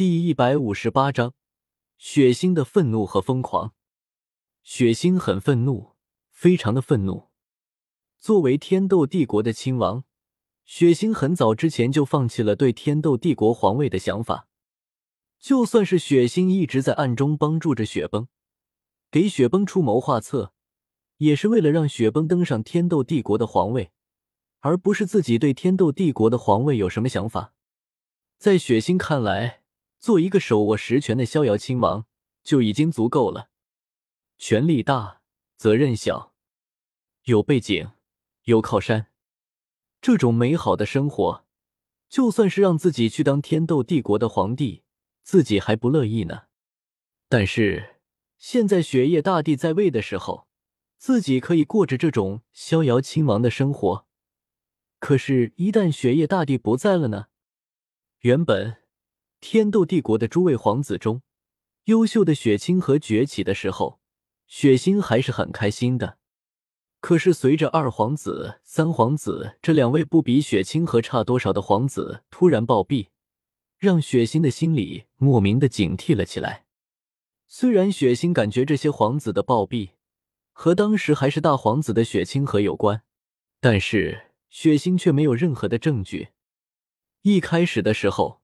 第一百五十八章，血腥的愤怒和疯狂。血腥很愤怒，非常的愤怒。作为天斗帝国的亲王，血腥很早之前就放弃了对天斗帝国皇位的想法。就算是血腥一直在暗中帮助着雪崩，给雪崩出谋划策，也是为了让雪崩登上天斗帝国的皇位，而不是自己对天斗帝国的皇位有什么想法。在血腥看来。做一个手握实权的逍遥亲王就已经足够了，权力大，责任小，有背景，有靠山，这种美好的生活，就算是让自己去当天斗帝国的皇帝，自己还不乐意呢。但是现在雪夜大帝在位的时候，自己可以过着这种逍遥亲王的生活。可是，一旦雪夜大帝不在了呢？原本。天斗帝国的诸位皇子中，优秀的雪清河崛起的时候，雪星还是很开心的。可是随着二皇子、三皇子这两位不比雪清河差多少的皇子突然暴毙，让雪星的心里莫名的警惕了起来。虽然雪星感觉这些皇子的暴毙和当时还是大皇子的雪清河有关，但是雪星却没有任何的证据。一开始的时候。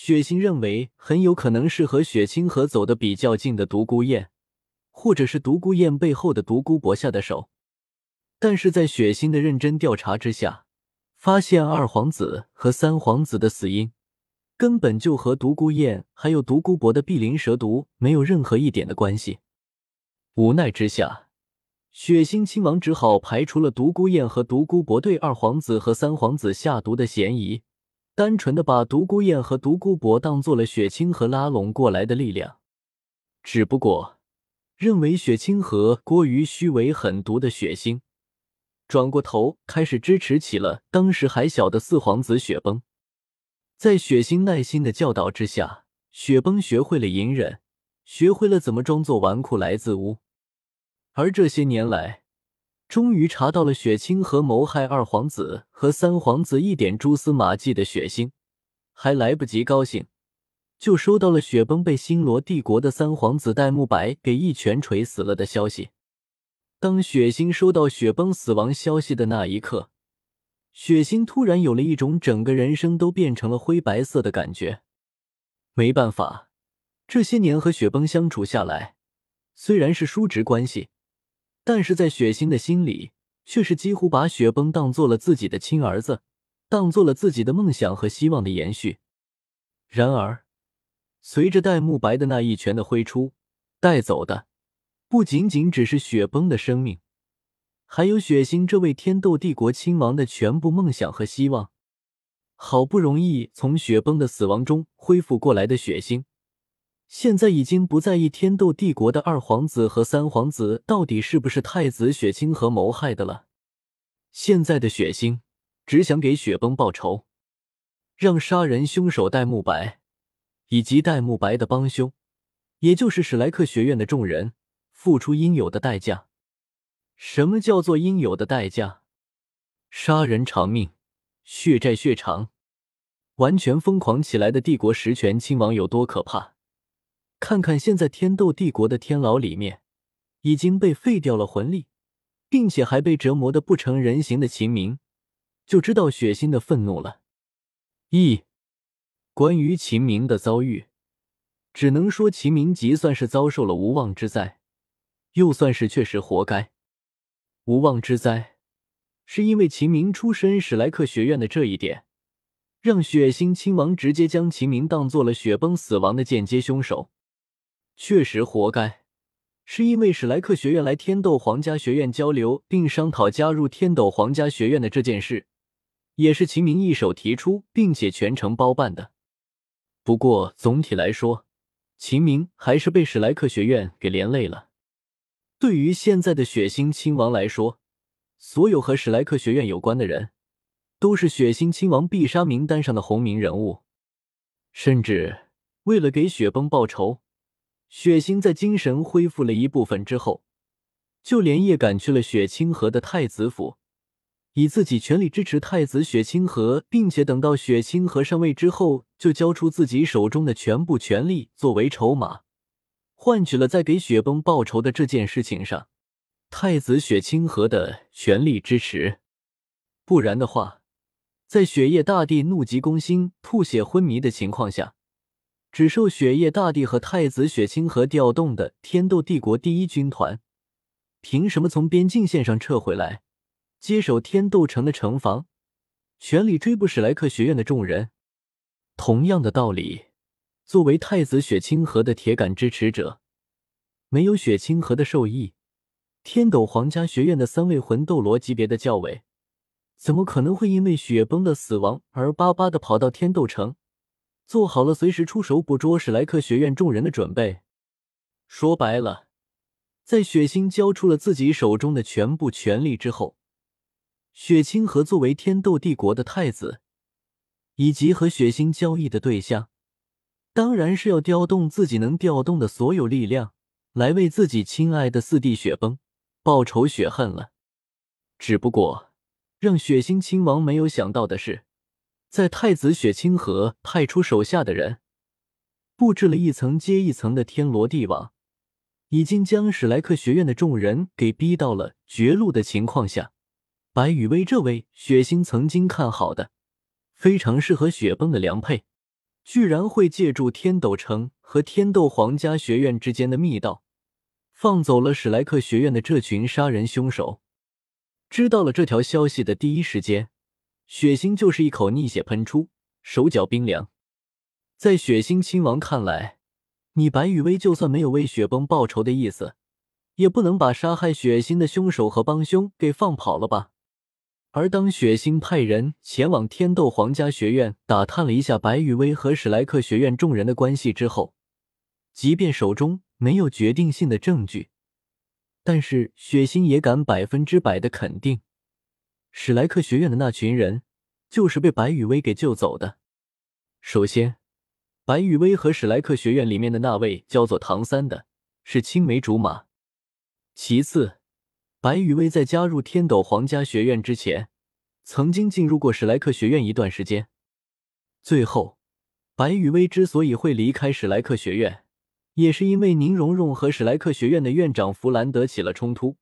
雪星认为很有可能是和雪清河走得比较近的独孤雁，或者是独孤雁背后的独孤博下的手。但是在雪星的认真调查之下，发现二皇子和三皇子的死因根本就和独孤雁还有独孤博的碧鳞蛇毒没有任何一点的关系。无奈之下，雪星亲王只好排除了独孤雁和独孤博对二皇子和三皇子下毒的嫌疑。单纯的把独孤雁和独孤博当做了雪清河拉拢过来的力量，只不过认为雪清河过于虚伪狠毒的血腥，转过头开始支持起了当时还小的四皇子雪崩。在血腥耐心的教导之下，雪崩学会了隐忍，学会了怎么装作纨绔来自屋，而这些年来。终于查到了雪清河谋害二皇子和三皇子一点蛛丝马迹的血腥，还来不及高兴，就收到了雪崩被星罗帝国的三皇子戴沐白给一拳锤死了的消息。当雪星收到雪崩死亡消息的那一刻，雪星突然有了一种整个人生都变成了灰白色的感觉。没办法，这些年和雪崩相处下来，虽然是叔侄关系。但是在雪星的心里，却是几乎把雪崩当做了自己的亲儿子，当做了自己的梦想和希望的延续。然而，随着戴沐白的那一拳的挥出，带走的不仅仅只是雪崩的生命，还有雪星这位天斗帝国亲王的全部梦想和希望。好不容易从雪崩的死亡中恢复过来的雪星。现在已经不在意天斗帝国的二皇子和三皇子到底是不是太子雪清河谋害的了。现在的雪星只想给雪崩报仇，让杀人凶手戴沐白以及戴沐白的帮凶，也就是史莱克学院的众人付出应有的代价。什么叫做应有的代价？杀人偿命，血债血偿。完全疯狂起来的帝国实权亲王有多可怕？看看现在天斗帝国的天牢里面，已经被废掉了魂力，并且还被折磨的不成人形的秦明，就知道血腥的愤怒了。一，关于秦明的遭遇，只能说秦明即算是遭受了无妄之灾，又算是确实活该。无妄之灾，是因为秦明出身史莱克学院的这一点，让血腥亲王直接将秦明当做了雪崩死亡的间接凶手。确实活该，是因为史莱克学院来天斗皇家学院交流并商讨加入天斗皇家学院的这件事，也是秦明一手提出并且全程包办的。不过总体来说，秦明还是被史莱克学院给连累了。对于现在的血腥亲王来说，所有和史莱克学院有关的人，都是血腥亲王必杀名单上的红名人物，甚至为了给雪崩报仇。血腥在精神恢复了一部分之后，就连夜赶去了雪清河的太子府，以自己全力支持太子雪清河，并且等到雪清河上位之后，就交出自己手中的全部权力作为筹码，换取了在给雪崩报仇的这件事情上，太子雪清河的全力支持。不然的话，在雪夜大帝怒急攻心、吐血昏迷的情况下，只受雪夜大帝和太子雪清河调动的天斗帝国第一军团，凭什么从边境线上撤回来，接手天斗城的城防，全力追捕史莱克学院的众人？同样的道理，作为太子雪清河的铁杆支持者，没有雪清河的授意，天斗皇家学院的三位魂斗罗级别的教委，怎么可能会因为雪崩的死亡而巴巴的跑到天斗城？做好了随时出手捕捉史莱克学院众人的准备。说白了，在血腥交出了自己手中的全部权力之后，雪清河作为天斗帝国的太子，以及和血腥交易的对象，当然是要调动自己能调动的所有力量，来为自己亲爱的四弟雪崩报仇雪恨了。只不过，让血腥亲王没有想到的是。在太子雪清河派出手下的人，布置了一层接一层的天罗地网，已经将史莱克学院的众人给逼到了绝路的情况下，白羽薇这位血腥曾经看好的、非常适合雪崩的良配，居然会借助天斗城和天斗皇家学院之间的密道，放走了史莱克学院的这群杀人凶手。知道了这条消息的第一时间。血腥就是一口逆血喷出，手脚冰凉。在血腥亲王看来，你白羽薇就算没有为雪崩报仇的意思，也不能把杀害血腥的凶手和帮凶给放跑了吧？而当血腥派人前往天斗皇家学院打探了一下白羽薇和史莱克学院众人的关系之后，即便手中没有决定性的证据，但是血腥也敢百分之百的肯定。史莱克学院的那群人，就是被白羽薇给救走的。首先，白羽薇和史莱克学院里面的那位叫做唐三的，是青梅竹马。其次，白羽薇在加入天斗皇家学院之前，曾经进入过史莱克学院一段时间。最后，白羽薇之所以会离开史莱克学院，也是因为宁荣荣和史莱克学院的院长弗兰德起了冲突。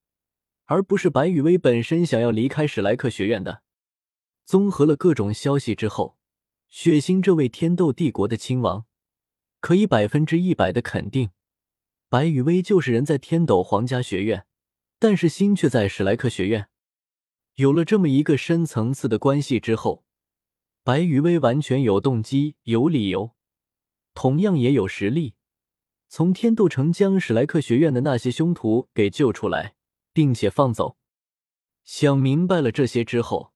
而不是白羽薇本身想要离开史莱克学院的。综合了各种消息之后，血腥这位天斗帝国的亲王可以百分之一百的肯定，白羽薇就是人在天斗皇家学院，但是心却在史莱克学院。有了这么一个深层次的关系之后，白羽薇完全有动机、有理由，同样也有实力，从天斗城将史莱克学院的那些凶徒给救出来。并且放走。想明白了这些之后，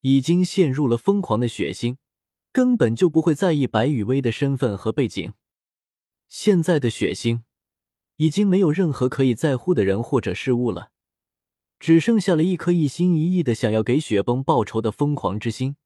已经陷入了疯狂的血腥，根本就不会在意白雨薇的身份和背景。现在的血腥，已经没有任何可以在乎的人或者事物了，只剩下了一颗一心一意的想要给雪崩报仇的疯狂之心。